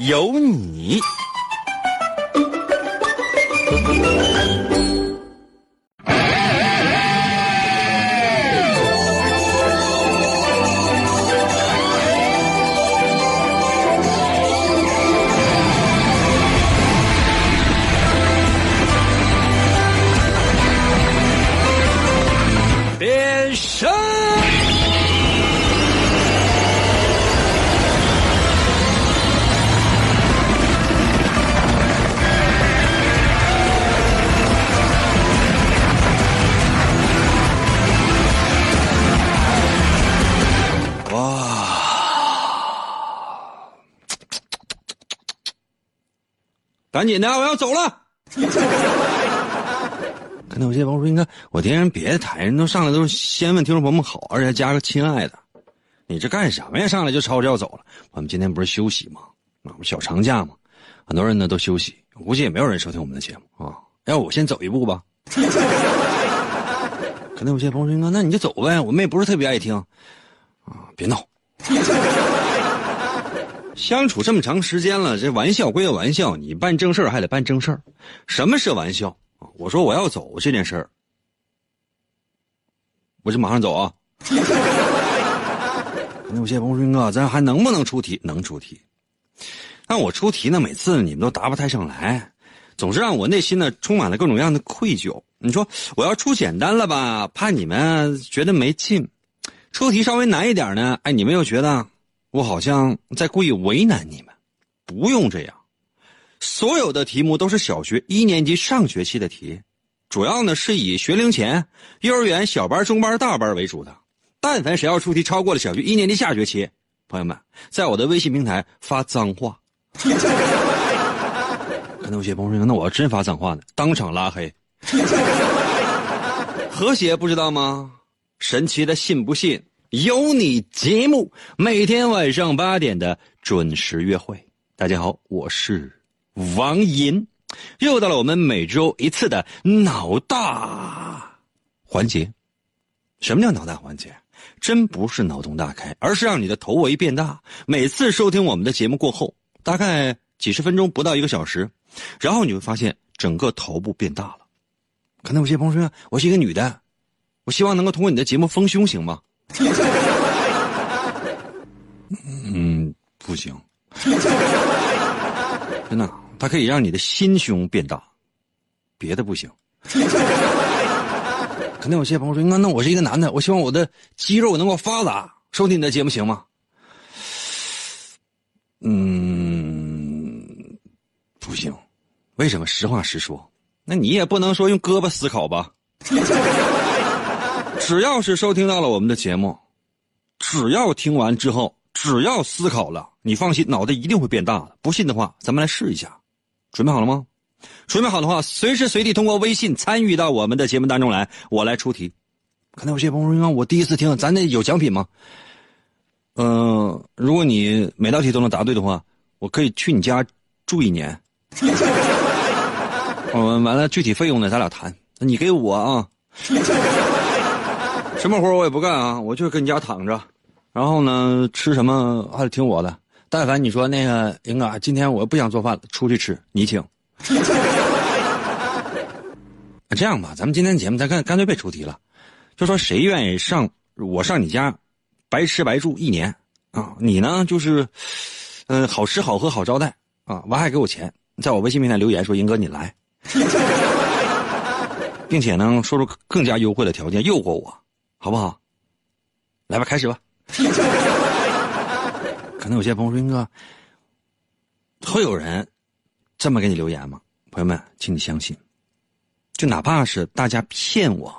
有你。赶紧的，我要走了。可能有些朋友说：“你看，我听人别的台人都上来都是先问听众朋友们好，而且加个亲爱的，你这干什么呀？上来就吵着要走了。我们今天不是休息吗？啊，不小长假吗？很多人呢都休息，我估计也没有人收听我们的节目啊。要不我先走一步吧。可能有些朋友说：“那那你就走呗，我们也不是特别爱听啊，别闹。”相处这么长时间了，这玩笑归玩笑，你办正事还得办正事。什么是玩笑？我说我要走这件事儿，我就马上走啊。那 有些朋友说哥，咱还能不能出题？能出题。但我出题呢，每次你们都答不太上来，总是让我内心呢充满了各种各样的愧疚。你说我要出简单了吧，怕你们觉得没劲；出题稍微难一点呢，哎，你们又觉得。我好像在故意为难你们，不用这样。所有的题目都是小学一年级上学期的题，主要呢是以学龄前、幼儿园小班、中班、大班为主的。但凡谁要出题超过了小学一年级下学期，朋友们，在我的微信平台发脏话。可能有些朋友说：“那我要真发脏话呢，当场拉黑。”和谐不知道吗？神奇的信不信？有你节目，每天晚上八点的准时约会。大家好，我是王银，又到了我们每周一次的脑大环节。什么叫脑大环节？真不是脑洞大开，而是让你的头围变大。每次收听我们的节目过后，大概几十分钟不到一个小时，然后你会发现整个头部变大了。可能有些朋友说，我是一个女的，我希望能够通过你的节目丰胸，行吗？嗯，不行，真的，它可以让你的心胸变大，别的不行。可能有些朋友说：“那那我是一个男的，我希望我的肌肉能够发达，收听你的节目行吗？”嗯，不行，为什么？实话实说，那你也不能说用胳膊思考吧。只要是收听到了我们的节目，只要听完之后，只要思考了，你放心，脑袋一定会变大的。不信的话，咱们来试一下。准备好了吗？准备好的话，随时随地通过微信参与到我们的节目当中来，我来出题。可能有些朋友说：“我第一次听，咱得有奖品吗？”嗯，如果你每道题都能答对的话，我可以去你家住一年。嗯，完了，具体费用呢，咱俩谈。你给我啊。什么活我也不干啊，我就跟你家躺着，然后呢，吃什么还得听我的。但凡你说那个英哥，今天我不想做饭了，出去吃，你请。这样吧，咱们今天节目咱干干脆别出题了，就说谁愿意上我上你家，白吃白住一年啊？你呢就是，嗯，好吃好喝好招待啊，完还给我钱，在我微信平台留言说英哥你来，并且呢说出更加优惠的条件诱惑我。好不好？来吧，开始吧。可能有些朋友说：“哥，会有人这么给你留言吗？”朋友们，请你相信，就哪怕是大家骗我，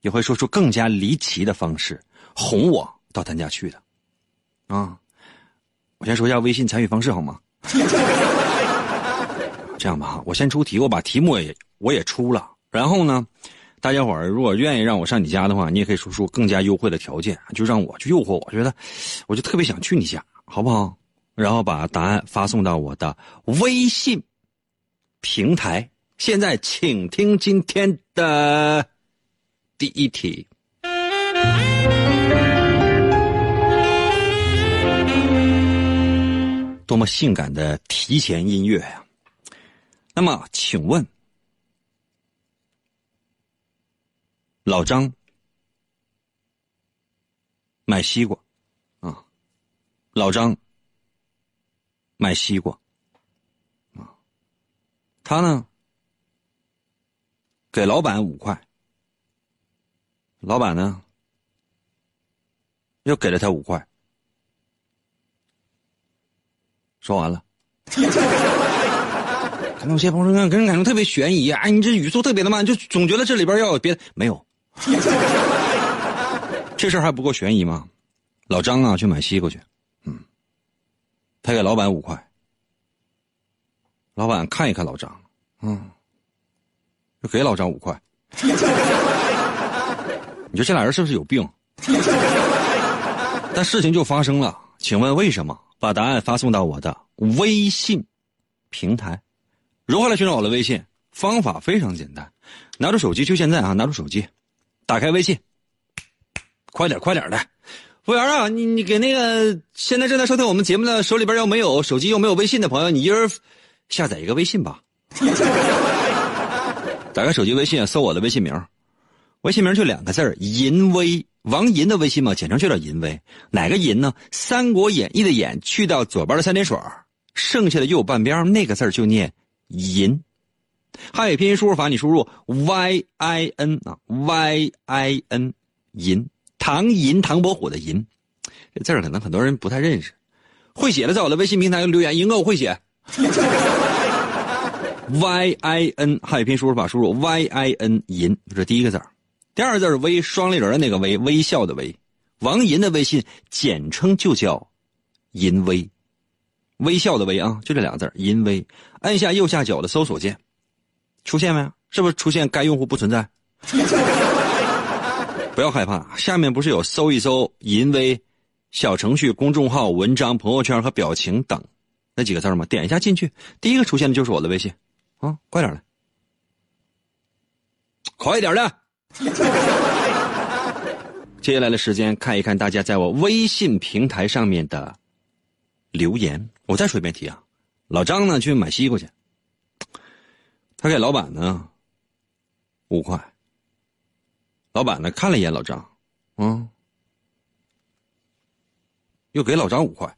也会说出更加离奇的方式哄我到他家去的。啊，我先说一下微信参与方式好吗？这样吧，我先出题，我把题目也我也出了，然后呢，大家伙儿如果愿意让我上你家的话，你也可以说出更加优惠的条件，就让我去诱惑我，觉得我就特别想去你家，好不好？然后把答案发送到我的微信平台。现在，请听今天的第一题。多么性感的提前音乐呀！那么，请问，老张买西瓜啊？老张买西瓜啊？他呢？给老板五块，老板呢？又给了他五块。说完了，可能有些朋友说，给人感觉特别悬疑啊！你这语速特别的慢，就总觉得这里边要有别。没有，这事儿还不够悬疑吗？老张啊，去买西瓜去，嗯，他给老板五块，老板看一看老张，嗯。就给老张五块，你说这俩人是不是有病？但事情就发生了，请问为什么？把答案发送到我的微信平台。如何来寻找我的微信？方法非常简单，拿出手机，就现在啊！拿出手机，打开微信，快点，快点的！服务员啊，你你给那个现在正在收听我们节目的手里边要没有手机又没有微信的朋友，你一人下载一个微信吧。打开手机微信，搜我的微信名，微信名就两个字淫威，王银的微信嘛，简称就叫淫威。哪个淫呢？《三国演义》的演去掉左边的三点水，剩下的右半边那个字就念淫。汉语拼音输入法，你输入 y i n 啊，y i n 淫，唐寅唐伯虎的寅，这字儿可能很多人不太认识。会写的在我的微信平台留言，银哥我会写。y i n 汉语拼音输入法输入 y i n 银，这第一个字儿第二个字是微双立人的那个微，微笑的微。王银的微信简称就叫银微，微笑的微啊，就这两个字银微。按下右下角的搜索键，出现没？是不是出现该用户不存在？不要害怕，下面不是有搜一搜淫威小程序、公众号、文章、朋友圈和表情等那几个字吗？点一下进去，第一个出现的就是我的微信。啊，快点的，快一点的！接下来的时间看一看大家在我微信平台上面的留言。我再说一遍题啊，老张呢去买西瓜去，他给老板呢五块，老板呢看了一眼老张，嗯，又给老张五块，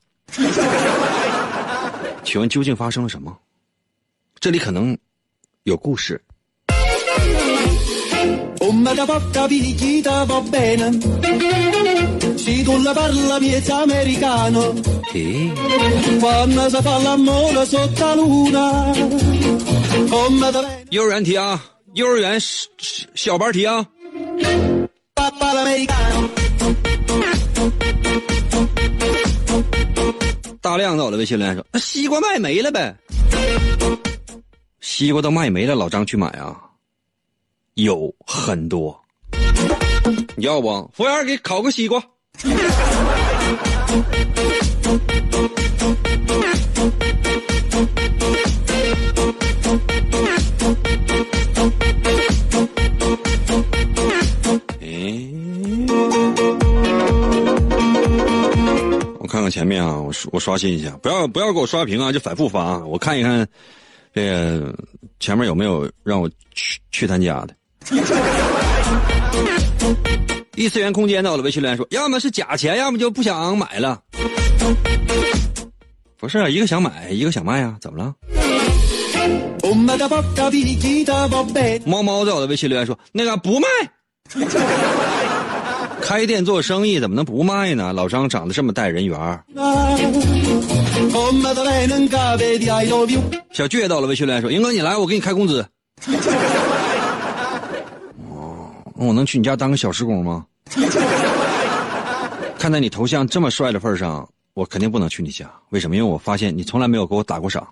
请问究竟发生了什么？这里可能有故事。幼儿园题啊，幼儿园小班题啊。大亮在我的微信里说：“西瓜卖没了呗。”西瓜都卖没了，老张去买啊，有很多，你要不？服务员给烤个西瓜。前面啊，我我刷新一下，不要不要给我刷屏啊，就反复发啊，我看一看。这个前面有没有让我去去他家的？异次元空间到我的微信留言说，要么是假钱，要么就不想买了。不是啊，一个想买，一个想卖啊，怎么了？猫猫在我的微信留言说，那个不卖。开店做生意怎么能不卖呢？老张长得这么带人缘小倔到了，微训练说：“英哥，你来，我给你开工资。”哦，那我能去你家当个小时工吗？看在你头像这么帅的份上，我肯定不能去你家。为什么？因为我发现你从来没有给我打过赏。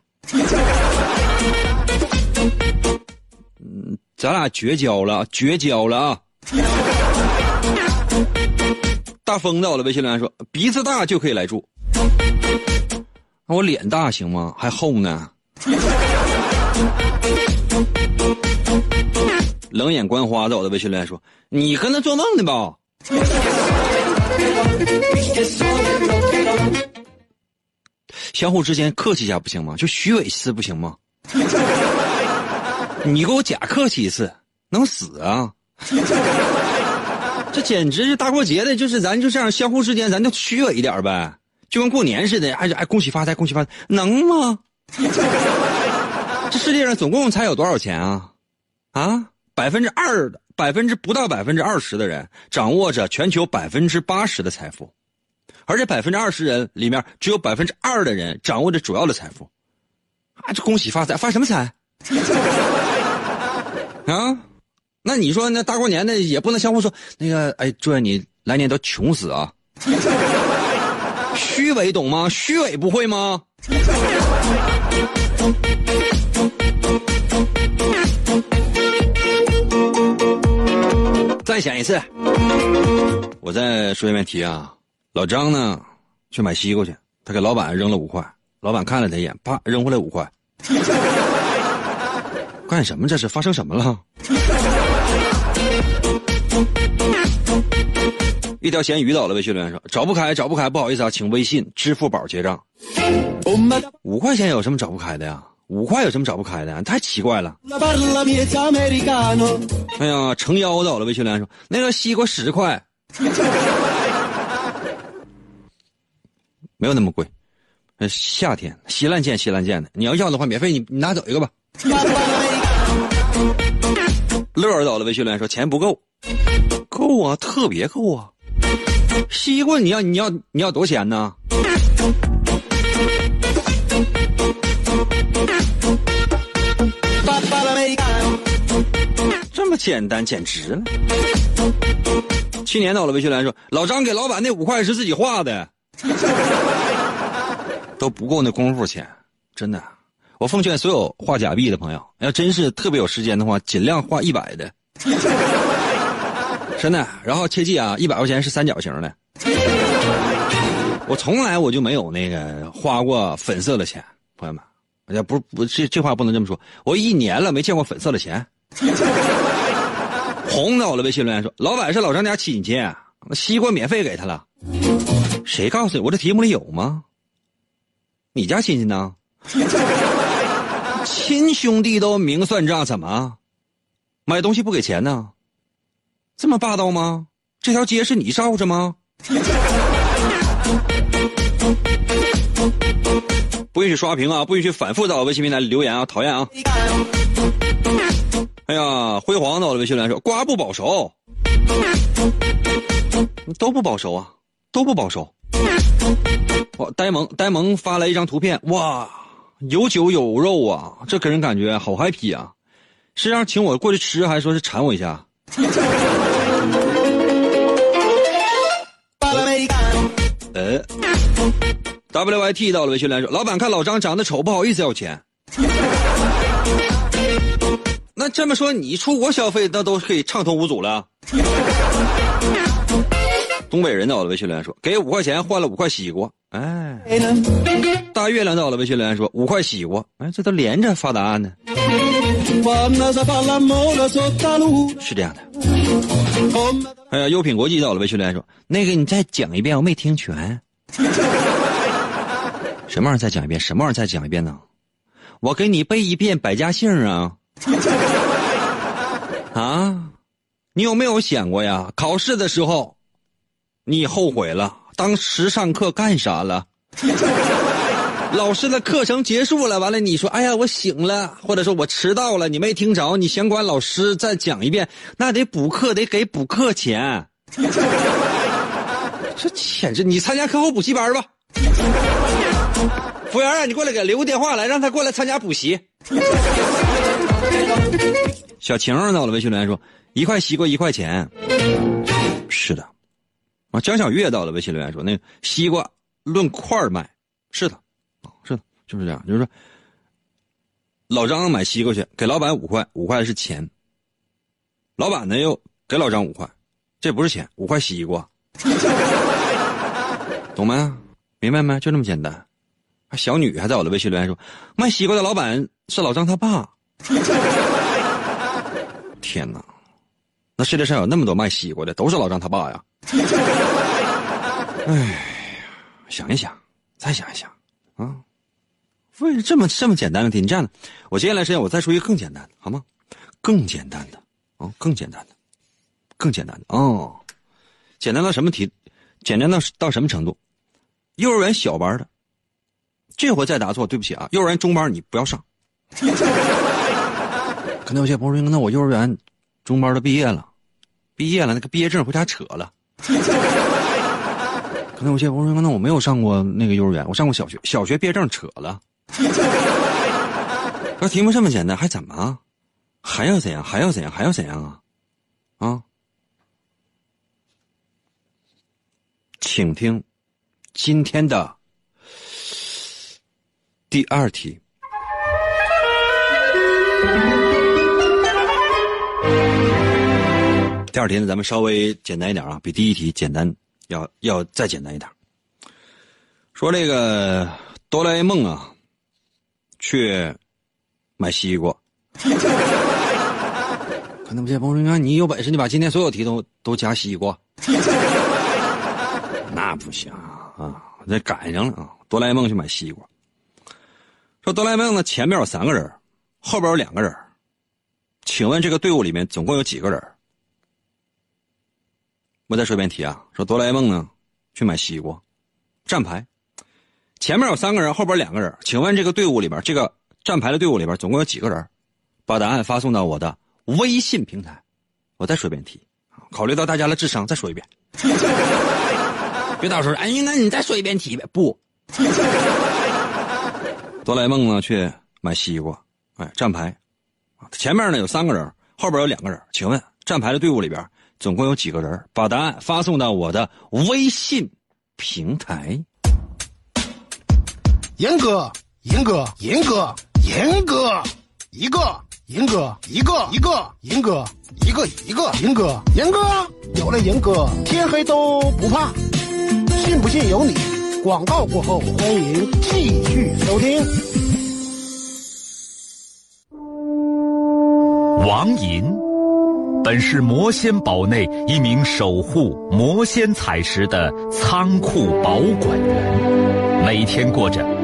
嗯，咱俩绝交了，绝交了啊！大风在我的，微信留言说鼻子大就可以来住。那我脸大行吗？还厚呢。冷眼观花在我的微信留言说：“你跟他做梦呢吧？”相互之间客气一下不行吗？就虚伪一次不行吗？你给我假客气一次，能死啊！这简直是大过节的，就是咱就这样相互之间，咱就虚伪一点呗，就跟过年似的。哎哎，恭喜发财，恭喜发财，能吗？这世界上总共才有多少钱啊？啊，百分之二的，百分之不到百分之二十的人掌握着全球百分之八十的财富，而这百分之二十人里面只有百分之二的人掌握着主要的财富。啊，这恭喜发财，发什么财？啊，那你说那大过年的也不能相互说那个，哎，祝愿你来年都穷死啊！虚伪懂吗？虚伪不会吗？再选一次，我再说一遍题啊。老张呢，去买西瓜去，他给老板扔了五块，老板看了他一眼，啪，扔回来五块。干什么？这是发生什么了？一条咸鱼倒了，微信留言说找不开，找不开，不好意思啊，请微信、支付宝结账。五块钱有什么找不开的呀？五块有什么找不开的？太奇怪了。哎呀，成腰倒了，微信留言说那个西瓜十块，没有那么贵。夏天稀烂贱稀烂贱的，你要要的话，免费你你拿走一个吧。乐儿倒了，微信留言说钱不够，够啊，特别够啊。西瓜你要你要你要多少钱呢？这么简单，简直了。去年到了，微信来说，老张给老板那五块是自己画的，都不够那功夫钱，真的。我奉劝所有画假币的朋友，要真是特别有时间的话，尽量画一百的。真的，然后切记啊，一百块钱是三角形的。我从来我就没有那个花过粉色的钱，朋友们，也不不这这话不能这么说，我一年了没见过粉色的钱。红的，我的微信留言说，老板是老张家亲戚，那西瓜免费给他了。谁告诉你？我这题目里有吗？你家亲戚呢？亲兄弟都明算账，怎么买东西不给钱呢？这么霸道吗？这条街是你罩着吗？不允许刷屏啊！不允许反复到微信平台留言啊！讨厌啊！哎呀，辉煌到了微信来说瓜不保熟，都不保熟啊，都不保熟。哇，呆萌呆萌发来一张图片，哇，有酒有肉啊，这给人感觉好 happy 啊！是让请我过去吃，还是说是馋我一下？呃，WYT 到了微信来说，老板看老张长得丑，不好意思要钱。那这么说，你出国消费那都可以畅通无阻了。东北人到了微信留言说，给五块钱换了五块西瓜。哎，大月亮到了微信留言说，五块西瓜。哎，这都连着发答案呢。是这样的。哎呀，优品国际到了微信留言说，那个你再讲一遍，我没听全。什么玩意儿？再讲一遍？什么玩意儿？再讲一遍呢？我给你背一遍百家姓啊。啊，你有没有想过呀？考试的时候，你后悔了，当时上课干啥了？老师的课程结束了，完了你说，哎呀，我醒了，或者说我迟到了，你没听着，你想管老师再讲一遍，那得补课，得给补课钱。这简直，你参加课后补习班吧。服务员啊，你过来给留个电话来，让他过来参加补习。小晴到了，微信留言说：“一块西瓜一块钱。”是的，啊，江小月到了，微信留言说：“那个西瓜论块卖。”是的，是的，就是这样，就是说，老张买西瓜去，给老板五块，五块是钱。老板呢又给老张五块，这不是钱，五块西瓜，懂没？明白没？就那么简单。小女还在我的微信留言说，卖西瓜的老板是老张他爸。天哪，那世界上有那么多卖西瓜的，都是老张他爸呀。哎呀，想一想，再想一想啊，为什么这么这么简单的题？你这样的，我接下来时间我再说一个更简单的，好吗？更简单的。哦，更简单的，更简单的哦，简单到什么题？简单到到什么程度？幼儿园小班的，这回再答错，对不起啊！幼儿园中班你不要上。可能有些朋友说，那我幼儿园中班都毕业了，毕业了，那个毕业证回家扯了。可能有些朋友说，那我没有上过那个幼儿园，我上过小学，小学毕业证扯了。说题目这么简单，还怎么？还要怎样？还要怎样？还要怎样啊？啊！请听今天的第二题。第二题呢，咱们稍微简单一点啊，比第一题简单，要要再简单一点。说这个哆啦 A 梦啊，去买西瓜。可能有些朋友说：“你有本事，你把今天所有题都都加西瓜。那不行啊！这赶上了啊！哆啦 A 梦去买西瓜。说哆啦 A 梦呢，前面有三个人，后边有两个人。请问这个队伍里面总共有几个人？我再说一遍题啊！说哆啦 A 梦呢去买西瓜，站牌，前面有三个人，后边两个人。请问这个队伍里边，这个站牌的队伍里边总共有几个人？把答案发送到我的。微信平台，我再说一遍题，考虑到大家的智商，再说一遍。别到时候，哎，那你再说一遍题呗？不，哆啦 A 梦呢去买西瓜，哎，站牌，前面呢有三个人，后边有两个人，请问站牌的队伍里边总共有几个人？把答案发送到我的微信平台。严哥，严哥，严哥，严哥，一个。银哥，一个一个银哥，一个一个银哥，银哥有了银哥，天黑都不怕。信不信由你。广告过后，欢迎继续收听。王银本是魔仙堡内一名守护魔仙彩石的仓库保管员，每天过着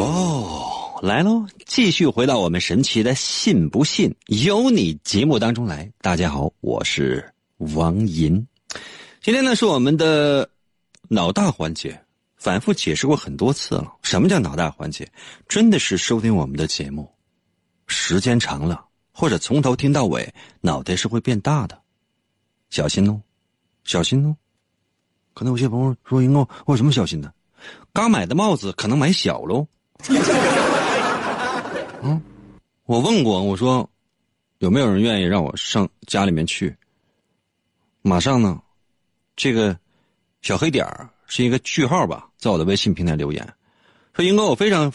哦来喽，继续回到我们神奇的“信不信由你”节目当中来。大家好，我是王银。今天呢是我们的脑大环节，反复解释过很多次了。什么叫脑大环节？真的是收听我们的节目时间长了，或者从头听到尾，脑袋是会变大的。小心哦，小心哦。可能有些朋友说：“银哥，我有什么小心的？刚买的帽子可能买小喽。” 嗯，我问过，我说有没有人愿意让我上家里面去？马上呢，这个小黑点儿是一个句号吧，在我的微信平台留言说：“英哥，我非常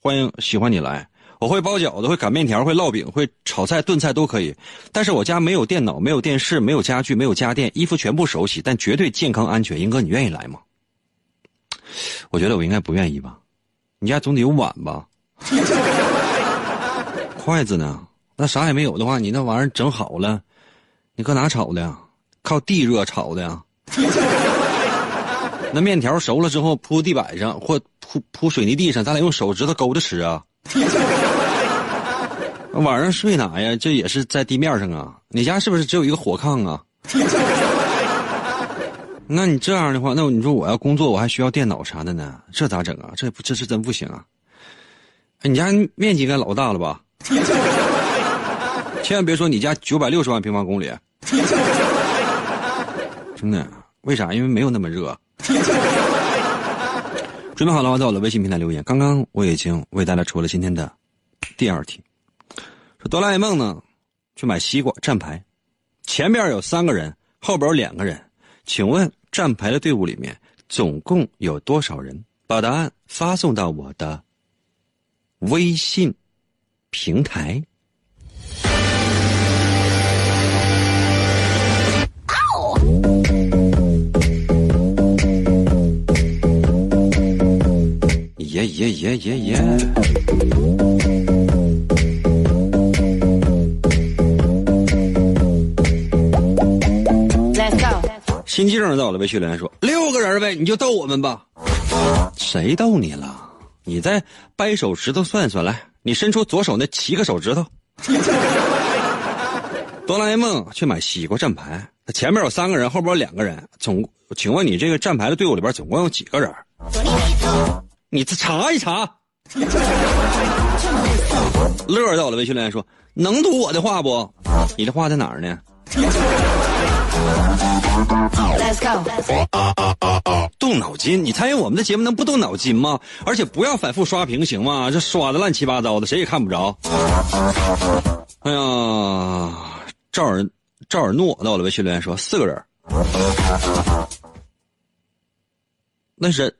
欢迎喜欢你来，我会包饺子，会擀面条，会烙饼，会炒菜炖菜都可以。但是我家没有电脑，没有电视，没有家具，没有家电，衣服全部手洗，但绝对健康安全。英哥，你愿意来吗？我觉得我应该不愿意吧。你家总得有碗吧？” 筷子呢？那啥也没有的话，你那玩意儿整好了，你搁哪炒的呀？靠地热炒的呀？那面条熟了之后铺地板上或铺铺水泥地上，咱俩用手指头勾着吃啊？晚上睡哪呀？这也是在地面上啊？你家是不是只有一个火炕啊？那你这样的话，那你说我要工作，我还需要电脑啥的呢？这咋整啊？这不这是真不行啊！你家面积应该老大了吧？千万别说你家九百六十万平方公里，真的？为啥？因为没有那么热。准备好了话，在我的微信平台留言。刚刚我已经为大家出了今天的第二题，说哆啦 A 梦呢去买西瓜站牌，前边有三个人，后边有两个人，请问站牌的队伍里面总共有多少人？把答案发送到我的微信平台。耶耶耶耶耶！心静在我的微信留言说：“六个人呗，你就逗我们吧。”谁逗你了？你再掰手指头算算来，你伸出左手那七个手指头。哆啦 A 梦去买西瓜站牌，他前面有三个人，后边有两个人，总请问你这个站牌的队伍里边总共有几个人？你查一查。乐到了，微信留言说：“能读我的话不？你的话在哪儿呢？”动脑筋！你参与我们的节目能不动脑筋吗？而且不要反复刷屏，行吗？这刷的乱七八糟的，谁也看不着。哎呀，赵尔赵尔诺到了，微信留言说四个人，那是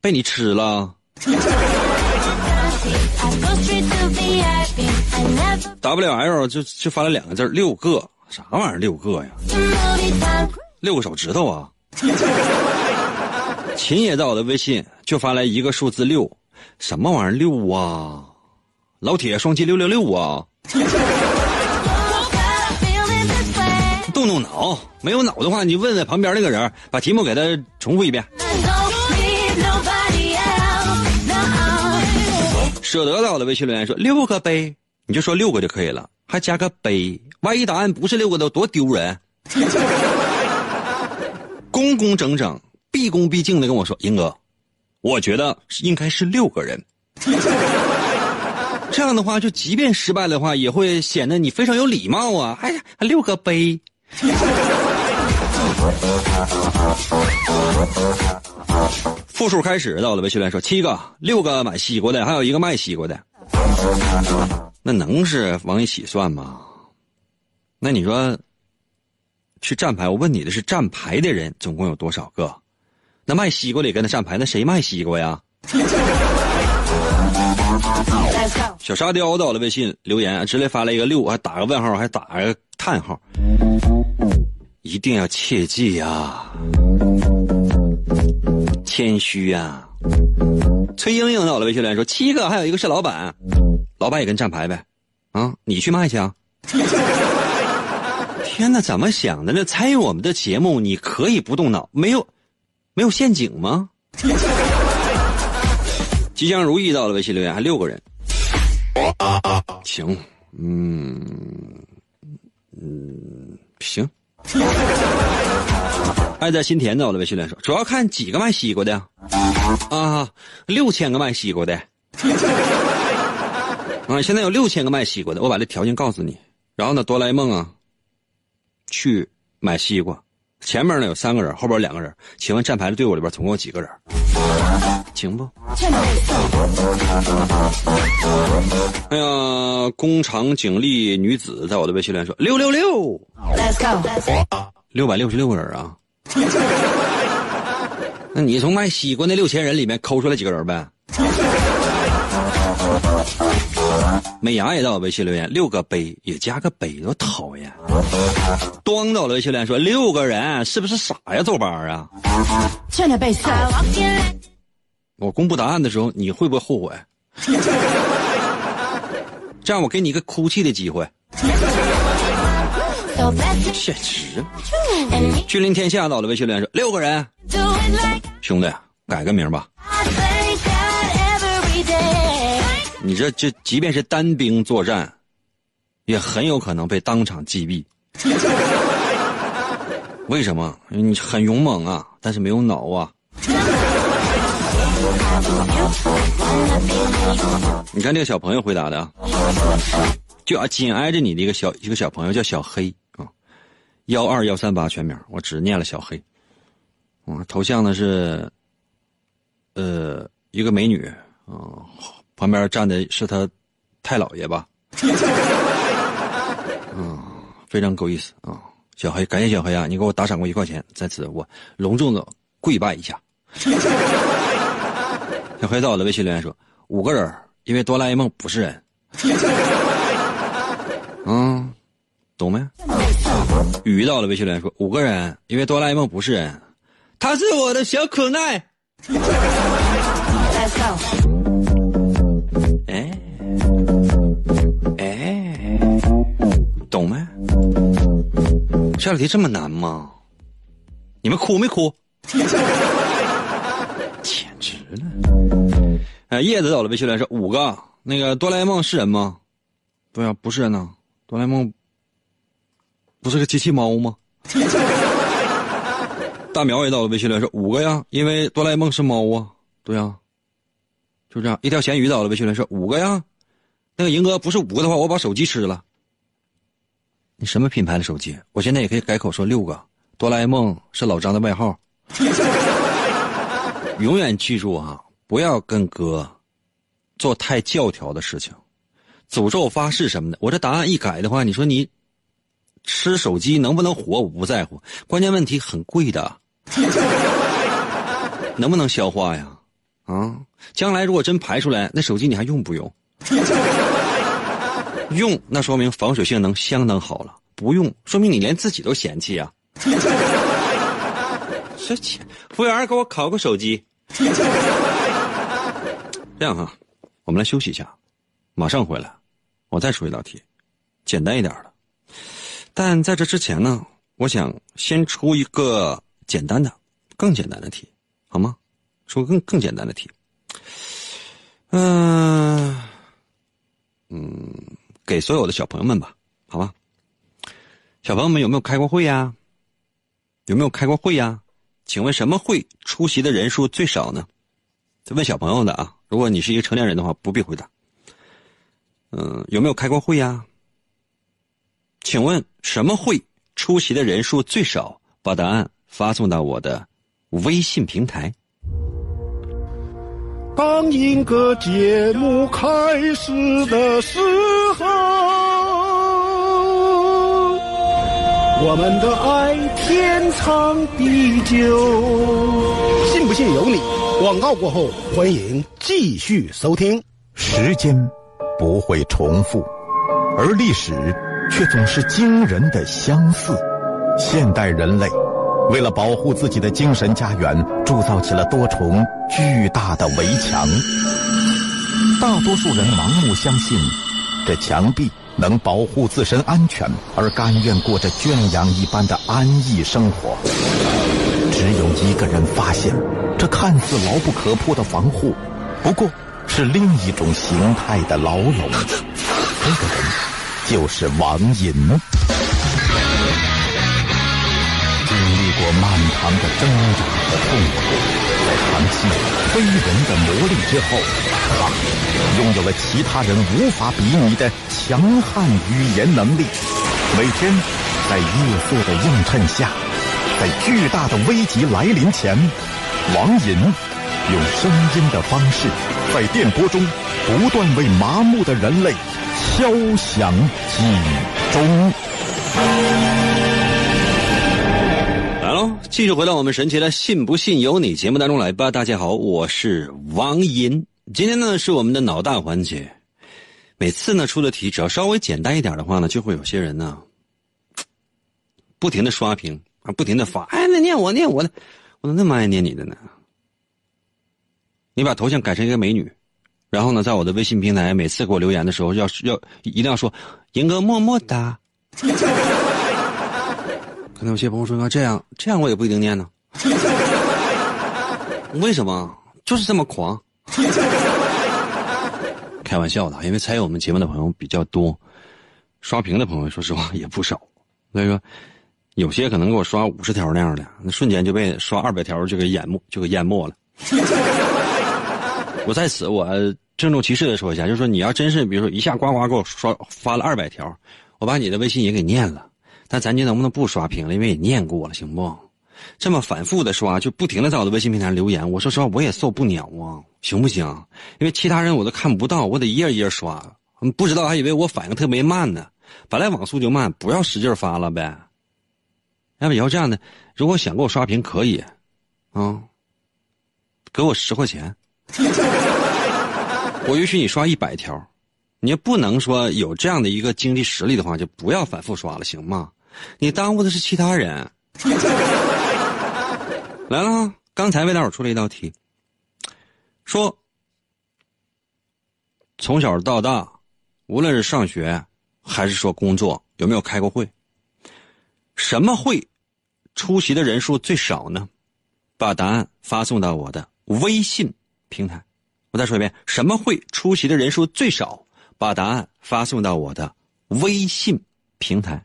被你吃了。W L 就就发了两个字六个，啥玩意儿六个呀？六个手指头啊！秦也在我的微信就发来一个数字六，什么玩意儿六啊？老铁双击六六六啊！动动脑，没有脑的话，你问问旁边那个人，把题目给他重复一遍。舍得在我的微信留言说六个杯，你就说六个就可以了，还加个杯，万一答案不是六个都多丢人。工工整整、毕恭毕敬的跟我说：“英哥，我觉得应该是六个人。这样的话，就即便失败的话，也会显得你非常有礼貌啊！哎呀，还六个杯。”复数开始到了，微信来说七个、六个买西瓜的，还有一个卖西瓜的，那能是往一起算吗？那你说？去站牌，我问你的是站牌的人总共有多少个？那卖西瓜的跟他站牌，那谁卖西瓜呀？小沙雕到了微信留言，直接发了一个六，还打个问号，还打个叹号。一定要切记呀，谦虚呀。崔英英到了微信留言说七个，还有一个是老板，老板也跟站牌呗，啊，你去卖去啊。天哪，怎么想的呢？参与我们的节目，你可以不动脑，没有，没有陷阱吗？吉祥如意到了微信留言，还六个人，行，嗯嗯，行。爱在心田到了微信留言说，主要看几个卖西瓜的啊，六千个卖西瓜的啊，现在有六千个卖西瓜的，我把这条件告诉你，然后呢，哆啦 A 梦啊。去买西瓜，前面呢有三个人，后边两个人。请问站牌的队伍里边总共有几个人？行不？哎呀，工厂警力女子在我的微信里说六六六，六百六十六个人啊。那你从卖西瓜那六千人里面抠出来几个人呗？美牙也到我微信留言，六个杯也加个杯，多讨厌！端到了微信留言说六个人是不是傻呀？走班啊？我公布答案的时候，你会不会后悔？这样我给你一个哭泣的机会。简直！君临天下到了微信留言说六个人，兄弟改个名吧。你这这即便是单兵作战，也很有可能被当场击毙。为什么？你很勇猛啊，但是没有脑啊。你看这个小朋友回答的啊，就啊紧挨着你的一个小一个小朋友叫小黑啊，幺二幺三八全名，我只念了小黑。啊，头像呢是，呃，一个美女啊，旁边站的是他太姥爷吧？嗯，非常够意思啊，小黑，感谢小黑啊，你给我打赏过一块钱，在此我隆重的跪拜一下。小黑在我的微信留言说：“五个人，因为哆啦 A 梦不是人。”嗯，懂没？雨到了微信留言说：“五个人，因为哆啦 A 梦不是人，他是我的小可爱。”这道题这么难吗？你们哭没哭？简直了！哎，叶子到了微信来说五个，那个哆啦 A 梦是人吗？对啊，不是人呐。哆啦 A 梦不是个机器猫吗？大苗也到了微信来说五个呀，因为哆啦 A 梦是猫啊。对啊，就这样。一条咸鱼到了微信来说五个呀，那个银哥不是五个的话，我把手机吃了。你什么品牌的手机？我现在也可以改口说六个。哆啦 A 梦是老张的外号。永远记住啊，不要跟哥做太教条的事情，诅咒发誓什么的。我这答案一改的话，你说你吃手机能不能活？我不在乎，关键问题很贵的，能不能消化呀？啊，将来如果真排出来，那手机你还用不用？用，那说明防水性能相当好了；不用，说明你连自己都嫌弃啊。这钱，服务员给我烤个手机。这样哈，我们来休息一下，马上回来，我再出一道题，简单一点的。但在这之前呢，我想先出一个简单的、更简单的题，好吗？出更更简单的题。嗯嗯，给所有的小朋友们吧，好吧？小朋友们有没有开过会呀？有没有开过会呀？请问什么会出席的人数最少呢？问小朋友的啊，如果你是一个成年人的话，不必回答。嗯，有没有开过会呀？请问什么会出席的人数最少？把答案发送到我的微信平台。当一个节目开始的时候。我们的爱天长地久，信不信由你。广告过后，欢迎继续收听。时间不会重复，而历史却总是惊人的相似。现代人类为了保护自己的精神家园，铸造起了多重巨大的围墙。大多数人盲目相信，这墙壁。能保护自身安全，而甘愿过着圈养一般的安逸生活。只有一个人发现，这看似牢不可破的防护，不过是另一种形态的牢笼。这个人就是王寅。过漫长的挣扎和痛苦。在长期非人的磨砺之后，他拥有了其他人无法比拟的强悍语言能力。每天在夜色的映衬下，在巨大的危急来临前，王寅用声音的方式，在电波中不断为麻木的人类敲响警钟。继续回到我们神奇的“信不信由你”节目当中来吧。大家好，我是王银。今天呢是我们的脑大环节。每次呢出的题只要稍微简单一点的话呢，就会有些人呢不停的刷屏啊，不停的发。哎，那念我念我的，我怎么那么爱念你的呢？你把头像改成一个美女，然后呢，在我的微信平台每次给我留言的时候，要要一定要说“银哥么么哒”。可能有些朋友说：“那这样这样我也不一定念呢。”为什么？就是这么狂。开玩笑的，因为参与我们节目的朋友比较多，刷屏的朋友说实话也不少。所以说，有些可能给我刷五十条那样的，那瞬间就被刷二百条就给淹没，就给淹没了。我在此我郑重其事的说一下，就是说你要真是比如说一下呱呱给我刷发了二百条，我把你的微信也给念了，那咱就能不能不刷屏了？因为也念过了，行不？这么反复的刷，就不停的在我的微信平台留言，我说实话我也受不了啊，行不行？因为其他人我都看不到，我得一页一页刷，不知道还以为我反应特别慢呢。本来网速就慢，不要使劲发了呗。要不以后这样的，如果想给我刷屏可以，啊，给我十块钱，我允许你刷一百条。你要不能说有这样的一个经济实力的话，就不要反复刷了，行吗？你耽误的是其他人。来了，刚才魏大伙出了一道题，说从小到大，无论是上学还是说工作，有没有开过会？什么会出席的人数最少呢？把答案发送到我的微信平台。我再说一遍，什么会出席的人数最少？把答案发送到我的微信平台。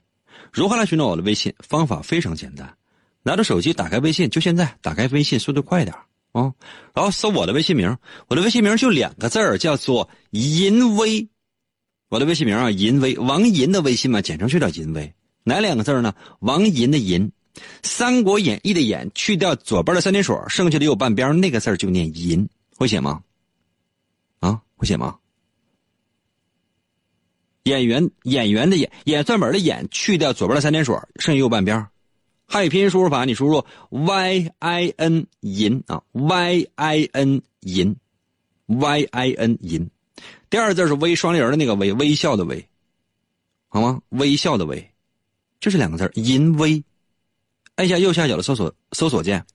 如何来寻找我的微信？方法非常简单。拿着手机打开微信，就现在打开微信，速度快点啊！然后搜我的微信名，我的微信名就两个字儿，叫做银威。我的微信名啊，银威，王银的微信嘛，简称就叫银威。哪两个字呢？王银的银，《三国演义》的演，去掉左边的三点水，剩下的右半边那个字就念银，会写吗？啊，会写吗？演员演员的演，演算本的演，去掉左边的三点水，剩下右半边。汉语拼音输入法，你输入 y i n 银啊，y i n 银，y i n 银。第二个字是微双立人的那个微，微笑的微，好吗？微笑的微，就是两个字银微。按下右下角的搜索搜索键，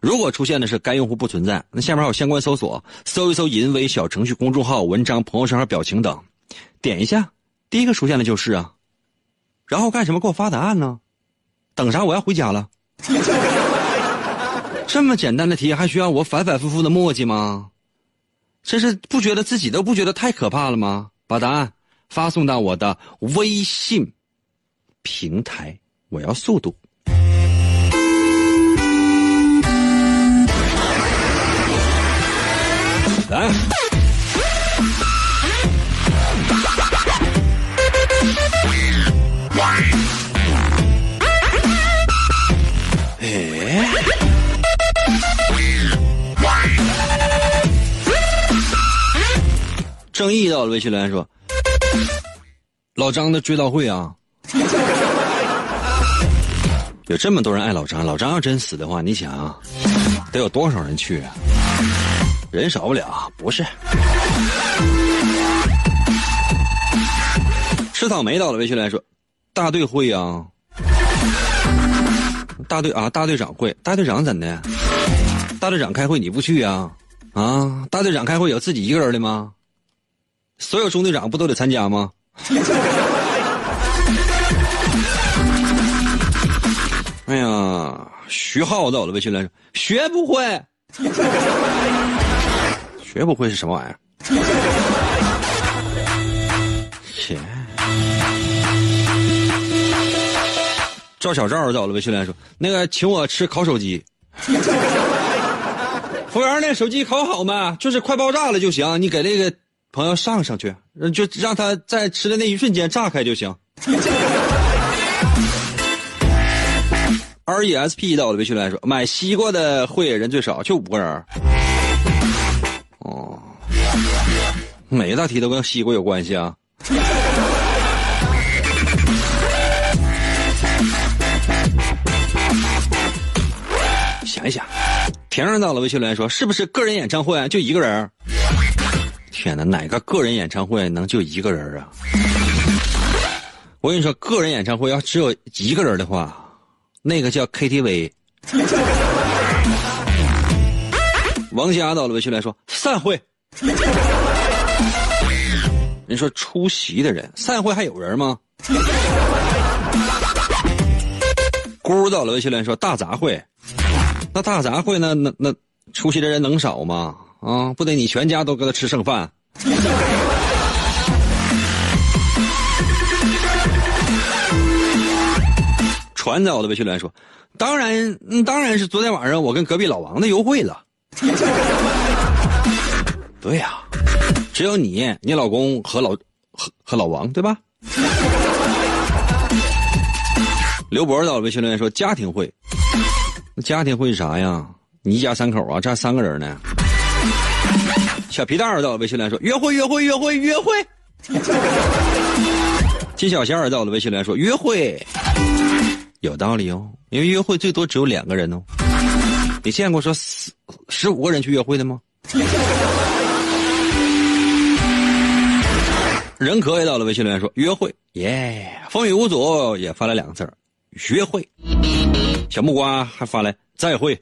如果出现的是该用户不存在，那下面还有相关搜索，搜一搜银微小程序、公众号、文章、朋友圈和表情等，点一下，第一个出现的就是啊。然后干什么？给我发答案呢？等啥？我要回家了。这么简单的题，还需要我反反复复的磨叽吗？这是不觉得自己都不觉得太可怕了吗？把答案发送到我的微信平台，我要速度。来。正义到了，微信留言说：“老张的追悼会啊，有这么多人爱老张。老张要真死的话，你想啊，得有多少人去啊？人少不了，不是？吃草莓到了，微信留言说：大队会啊。”大队啊，大队长会，大队长怎的？大队长开会你不去啊？啊，大队长开会有自己一个人的吗？所有中队长不都得参加吗？哎呀，徐浩到了，微信来说学不会，学不会是什么玩意儿？切。赵小赵到了，微信来说：“那个，请我吃烤手机。服务员，那手机烤好没？就是快爆炸了就行。你给那个朋友上上去，就让他在吃的那一瞬间炸开就行。R E S P 到我的，微信来说：买西瓜的会人最少，就五个人。哦，每一道题都跟西瓜有关系啊。”想一想，田上到了，微信来说：“是不是个人演唱会就一个人？”天哪，哪个个人演唱会能就一个人啊？我跟你说，个人演唱会要只有一个人的话，那个叫 KTV。王佳到了，微信来说：“散会。”人说出席的人，散会还有人吗？咕到了微信来说大杂烩，那大杂烩呢？那那出席的人能少吗？啊，不得你全家都搁那吃剩饭？船在我的微信留言说，当然，当然是昨天晚上我跟隔壁老王的优惠了。对呀、只有你、你老公和老和和老王对吧？刘博到了微信留言说家庭会，那家庭会是啥呀？你一家三口啊，这还三个人呢。小皮蛋儿到了微信留言说约会约会约会约会。金小仙儿到了微信留言说约会，有道理哦，因为约会最多只有两个人哦。你见过说十十五个人去约会的吗？人可也到了微信留言说约会，耶！风雨无阻也发来两个字儿约会。小木瓜还发来再会。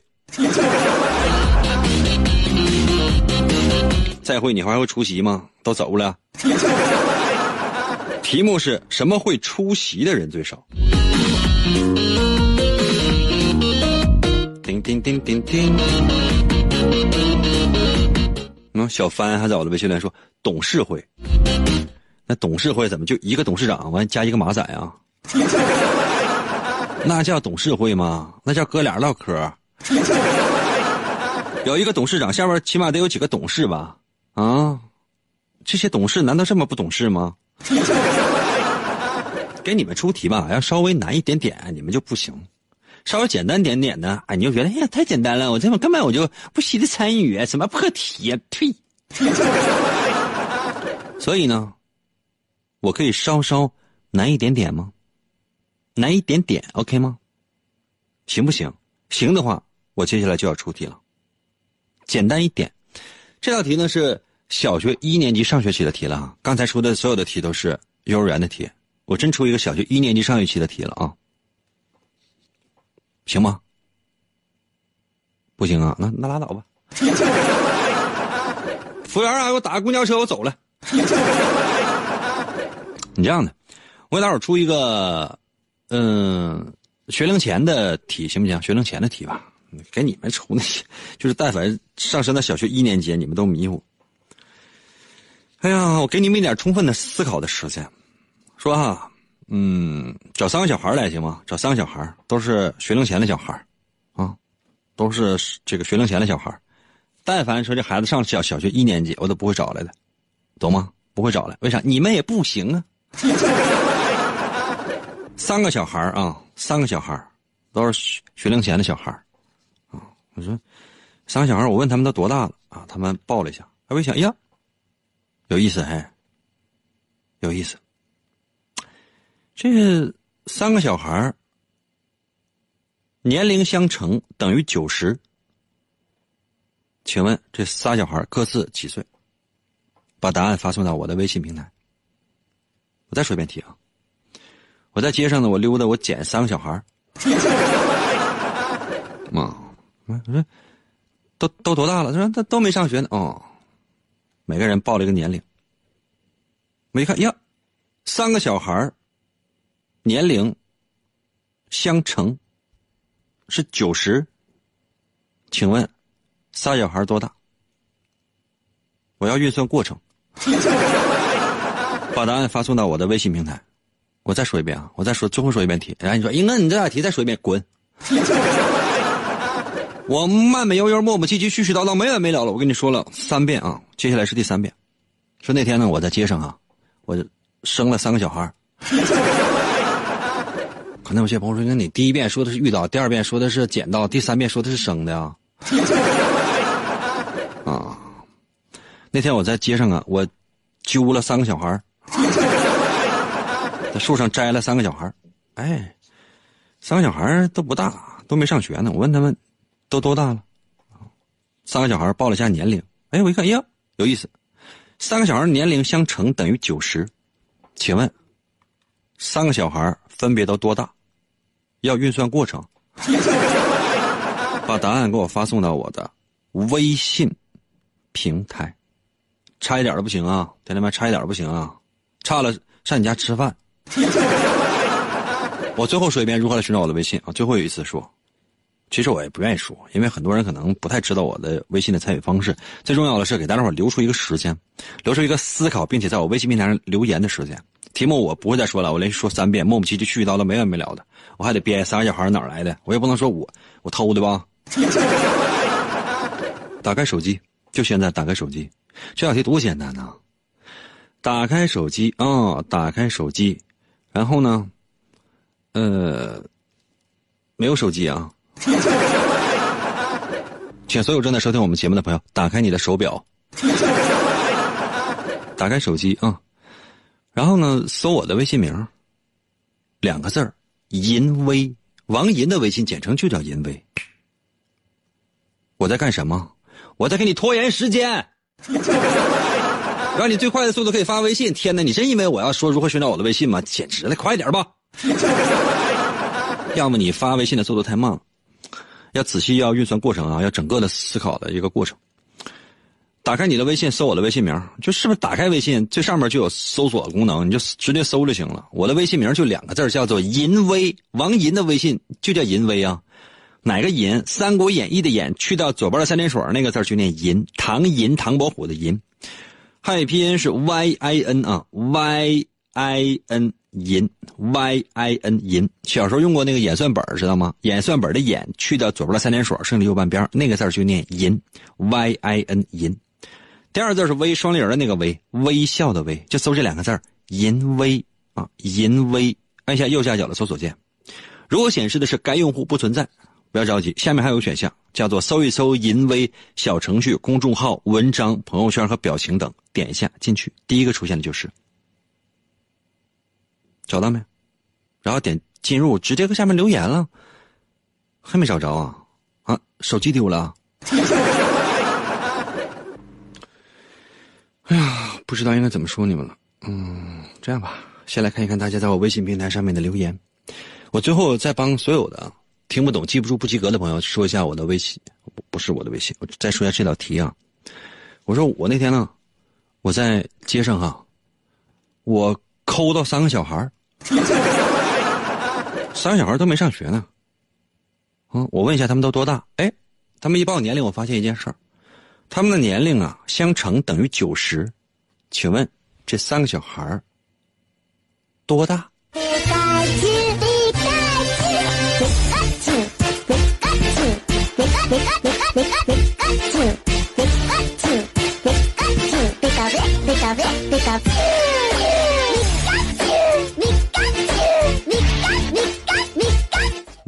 再会，你还会出席吗？都走了。题目是什么会出席的人最少？叮叮叮叮叮。嗯，小帆还在我的微信留言说董事会。那董事会怎么就一个董事长完加一个马仔啊？那叫董事会吗？那叫哥俩唠嗑。有一个董事长，下边起码得有几个董事吧？啊，这些懂事难道这么不懂事吗？给你们出题吧，要稍微难一点点，你们就不行；稍微简单点点的，哎，你就觉得哎呀太简单了，我这么根本我就不稀得参与，什么破题呀，呸！所以呢，我可以稍稍难一点点吗？难一点点，OK 吗？行不行？行的话，我接下来就要出题了。简单一点，这道题呢是小学一年级上学期的题了啊。刚才出的所有的题都是幼儿园的题，我真出一个小学一年级上学期的题了啊。行吗？不行啊，那那拉倒吧。服务员啊，给我打个公交车，我走了。你这样的，我给大伙出一个，嗯，学龄前的题行不行？学龄前的题吧，给你们出那些，就是但凡上升到小学一年级，你们都迷糊。哎呀，我给你们一点充分的思考的时间。说哈，嗯，找三个小孩来行吗？找三个小孩，都是学龄前的小孩啊，都是这个学龄前的小孩但凡说这孩子上小小学一年级，我都不会找来的，懂吗？不会找来，为啥？你们也不行啊。三个小孩啊，三个小孩都是学学龄前的小孩啊。我说，三个小孩我问他们都多大了啊？他们报了一下，哎，我一想，哎呀，有意思，还有意思。这三个小孩年龄相乘等于九十。请问这仨小孩各自几岁？把答案发送到我的微信平台。我再说一遍题啊！我在街上呢，我溜达，我捡三个小孩儿。啊，我说都都多大了？他说他都没上学呢。哦，每个人报了一个年龄。我一看呀，三个小孩儿年龄相乘是九十。请问仨小孩多大？我要运算过程。把答案发送到我的微信平台。我再说一遍啊，我再说最后说一遍题。然后你说，英哥，你这道题再说一遍，滚！我慢慢悠悠、磨磨唧唧、絮絮叨叨、没完没了了。我跟你说了三遍啊，接下来是第三遍。说那天呢，我在街上啊，我生了三个小孩儿。可能有些朋友说，那你第一遍说的是遇到，第二遍说的是捡到，第三遍说的是生的啊？啊，那天我在街上啊，我揪了三个小孩儿 在树上摘了三个小孩儿哎，三个小孩都不大，都没上学呢。我问他们都多大了？三个小孩报了一下年龄。哎，我一看，哎呀，有意思，三个小孩年龄相乘等于九十。请问，三个小孩分别都多大？要运算过程。把答案给我发送到我的微信平台。差一点都不行啊，兄弟们，差一点都不行啊！差了上你家吃饭。我最后说一遍如何来寻找我的微信啊！最后一次说，其实我也不愿意说，因为很多人可能不太知道我的微信的参与方式。最重要的是给大家伙留出一个时间，留出一个思考，并且在我微信平台上留言的时间。题目我不会再说了，我连续说三遍，磨磨唧唧絮絮叨叨没完没了的，我还得编三个小孩哪来的？我也不能说我我偷的吧？打开手机，就现在打开手机，这道题多简单呐！打开手机啊，打开手机，然后呢？呃，没有手机啊，请所有正在收听我们节目的朋友打开你的手表，打开手机啊，然后呢，搜我的微信名，两个字儿，淫威，王银的微信简称就叫淫威。我在干什么？我在给你拖延时间，让你最快的速度可以发微信。天哪，你真以为我要说如何寻找我的微信吗？简直了，快点吧！要么你发微信的速度太慢了，要仔细要运算过程啊，要整个的思考的一个过程。打开你的微信，搜我的微信名，就是不是打开微信最上面就有搜索功能，你就直接搜就行了。我的微信名就两个字，叫做淫威，王淫的微信就叫淫威啊。哪个淫？《三国演义》的演去掉左边的三点水那个字就念淫，唐银，唐伯虎的淫。汉语拼音是 y i n 啊，y i n。银 y i n 银，小时候用过那个演算本知道吗？演算本的演去掉左边的三点水，剩下右半边那个字就念银 y i n 银。第二字是微双立人的那个微，微笑的微，就搜这两个字银微啊，银微，按下右下角的搜索键。如果显示的是该用户不存在，不要着急，下面还有个选项叫做搜一搜银微小程序、公众号、文章、朋友圈和表情等，点一下进去，第一个出现的就是。找到没？然后点进入，直接搁下面留言了。还没找着啊？啊，手机丢了。哎呀，不知道应该怎么说你们了。嗯，这样吧，先来看一看大家在我微信平台上面的留言。我最后再帮所有的听不懂、记不住、不及格的朋友说一下我的微信，不不是我的微信。我再说一下这道题啊。我说我那天呢，我在街上哈，我抠到三个小孩儿。三个小孩都没上学呢，嗯，我问一下他们都多大？哎，他们一报年龄，我发现一件事儿，他们的年龄啊相乘等于九十，请问这三个小孩多大？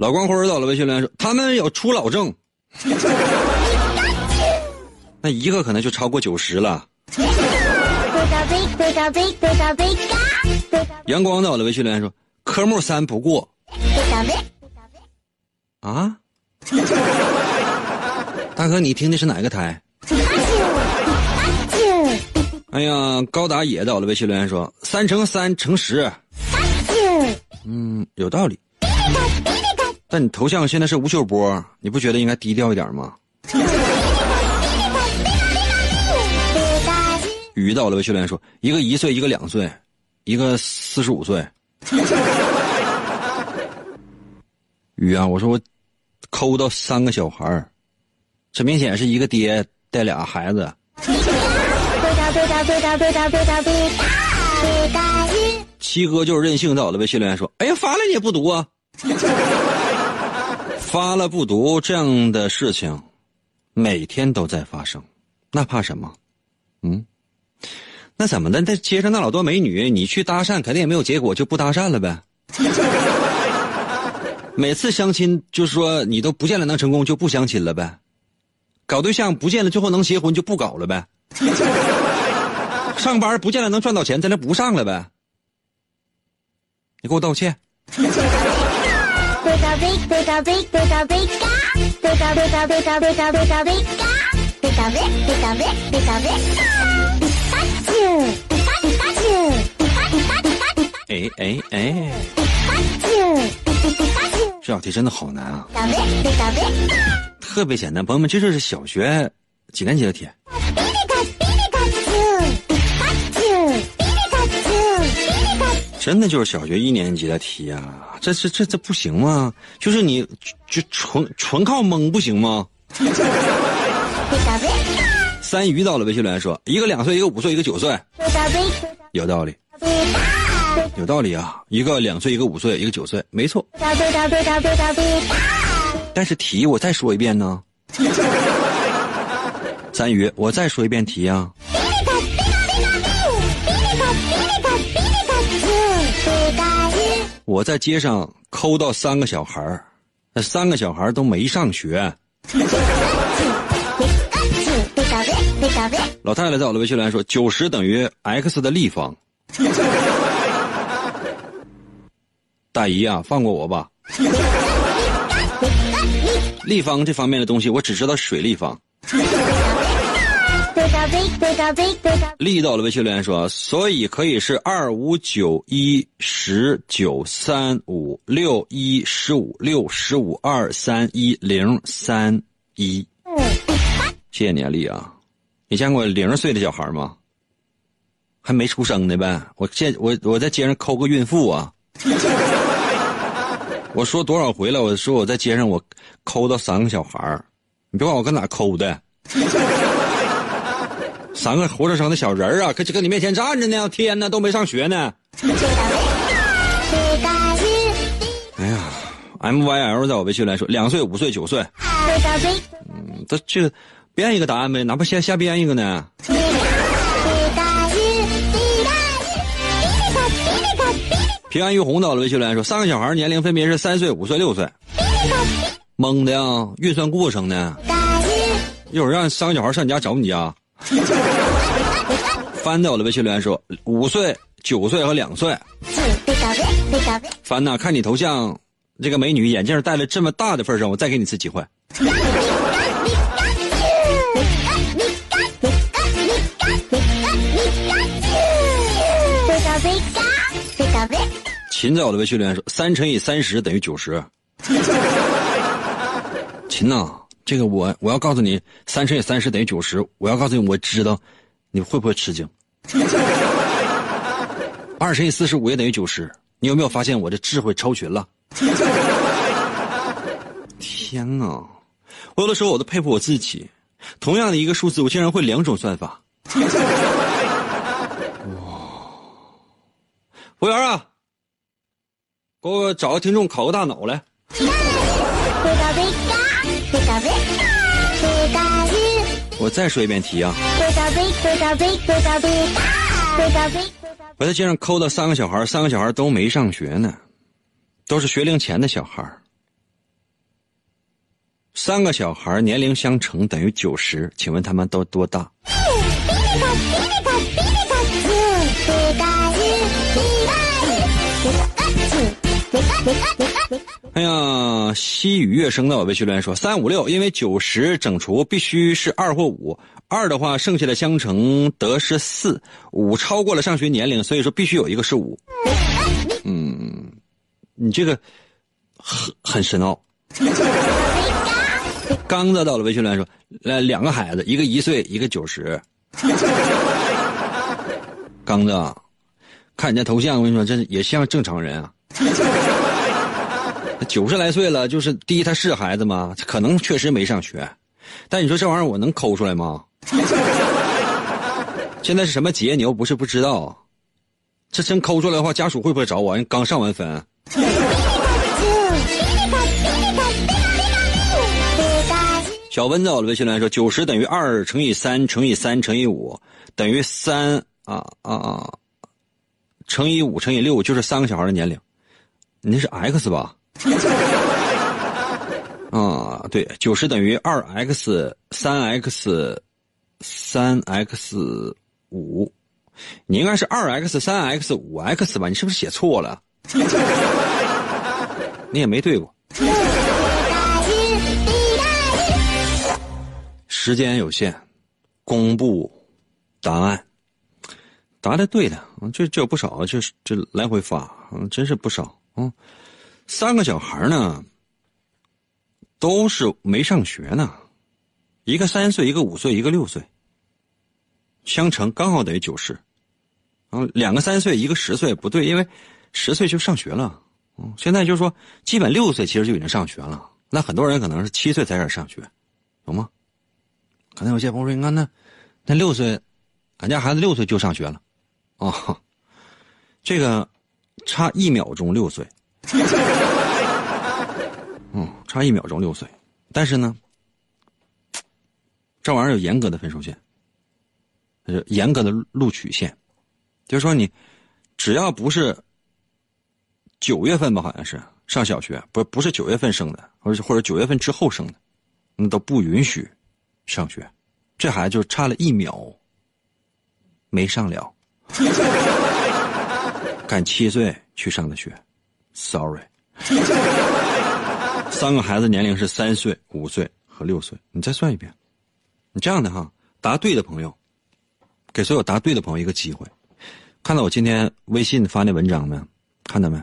老光辉到了微信留言说：“他们有初老症，那一个可能就超过九十了。”阳光到了微信留言说：“科目三不过。”啊？大哥，你听的是哪个台？哎呀，高达也到了微信留言说：“三乘三乘十。”嗯，有道理。但你头像现在是吴秀波，你不觉得应该低调一点吗？雨到了，训练说一个一岁，一个两岁，一个四十五岁。雨啊，我说我抠到三个小孩儿，这明显是一个爹带俩孩子。七哥就是任性，到了，微信留言说：“哎呀，发了你也不读啊。”发了不读这样的事情，每天都在发生，那怕什么？嗯，那怎么的？在街上那老多美女，你去搭讪肯定也没有结果，就不搭讪了呗。每次相亲就是说你都不见了能成功，就不相亲了呗。搞对象不见了，最后能结婚就不搞了呗。上班不见了能赚到钱，咱就不上了呗。你给我道歉。哎哎哎！这道题真的好难啊！特别简单，朋友们，这就是小学几年级的题？真的就是小学一年级的题呀、这这这这不行吗？就是你就纯纯靠蒙不行吗？三鱼到了，微信留言说，一个两岁，一个五岁，一个九岁，有道理，有道理啊！一个两岁，一个五岁，一个九岁，没错。但是题我再说一遍呢，三鱼，我再说一遍题啊。我在街上抠到三个小孩儿，那三个小孩儿都没上学。老太太在我的微信来说：“九十等于 x 的立方。”大姨啊，放过我吧。立方这方面的东西，我只知道水立方。力到了微信留言说，所以可以是二五九一十九三五六一十五六十五二三一零三一。谢谢你啊，丽啊！你见过零岁的小孩吗？还没出生呢呗！我见我我在街上抠个孕妇啊！我说多少回了？我说我在街上我抠到三个小孩你别管我搁哪抠的。三个活生生的小人儿啊，搁搁你面前站着呢！天哪，都没上学呢！哎呀，M Y L 在我微信来说，两岁、五岁、九岁，嗯，这这编一个答案呗，哪怕瞎瞎编一个呢？平安玉红到了微信来说，三个小孩年龄分别是三岁、五岁、六岁，蒙的呀，运算过程呢？一会儿让三个小孩上你家找你家。翻在我的微信留言说，五岁、九岁和两岁。翻呐，看你头像，这个美女眼镜戴了这么大的份上，我再给你一次机会。秦在我的微信留言说，三乘以三十等于九十。秦呐、这个我我要告诉你，三乘以三十等于九十。我要告诉你，我知道你会不会吃惊。二乘以四十五也等于九十。你有没有发现我这智慧超群了？天哪！我有的时候我都佩服我自己，同样的一个数字，我竟然会两种算法。哇！服务员啊，给我找个听众考个大脑来。我再说一遍题啊！我在街上抠到三个小孩，三个小孩都没上学呢，都是学龄前的小孩。三个小孩年龄相乘等于九十，请问他们都多大？哎呀，西雨月升到我微信留言说三五六，因为九十整除必须是二或五，二的话剩下的相乘得是四，五超过了上学年龄，所以说必须有一个是五。嗯，你这个很很深奥。刚子到了微信留言说，呃，两个孩子，一个一岁，一个九十。刚子，看你这头像，我跟你说，这也像正常人啊。九十来岁了，就是第一，他是孩子吗？可能确实没上学，但你说这玩意儿我能抠出来吗？现在是什么节？你又不是不知道，这真抠出来的话，家属会不会找我？人刚上完分。小温在我的微信来说：九十等于二乘以三乘以三乘以五等于三啊啊啊，乘以五乘以六就是三个小孩的年龄，你那是 x 吧？啊，对，九十等于二 x 三 x 三 x 五，你应该是二 x 三 x 五 x 吧？你是不是写错了？你也没对过。时间有限，公布答案。答的对的，这这有不少，这这来回发，嗯，真是不少，嗯。三个小孩呢，都是没上学呢，一个三岁，一个五岁，一个六岁，相乘刚好等于九十。嗯，两个三岁，一个十岁，不对，因为十岁就上学了。嗯，现在就是说，基本六岁其实就已经上学了。那很多人可能是七岁才开始上学，懂吗？可能有些朋友说：“你看那，那六岁，俺家孩子六岁就上学了。”哦，这个差一秒钟六岁。嗯，差一秒钟六岁，但是呢，这玩意儿有严格的分数线，是严格的录取线，就是说你只要不是九月份吧，好像是上小学，不不是九月份生的，或者或者九月份之后生的，那都不允许上学。这孩子就差了一秒，没上了，看七岁去上的学，sorry。三个孩子年龄是三岁、五岁和六岁，你再算一遍。你这样的哈，答对的朋友，给所有答对的朋友一个机会。看到我今天微信发那文章没？看到没？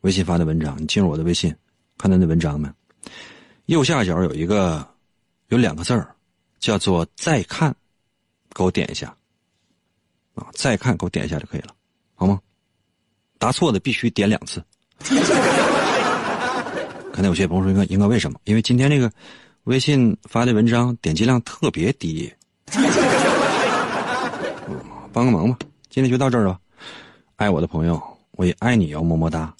微信发的文章，你进入我的微信，看到那文章没？右下角有一个，有两个字儿，叫做“再看”，给我点一下。啊，再看，给我点一下就可以了，好吗？答错的必须点两次。可能有些朋友说：“应该应该为什么？因为今天这个微信发的文章点击量特别低。帮个忙吧，今天就到这儿了。爱我的朋友，我也爱你哟，么么哒。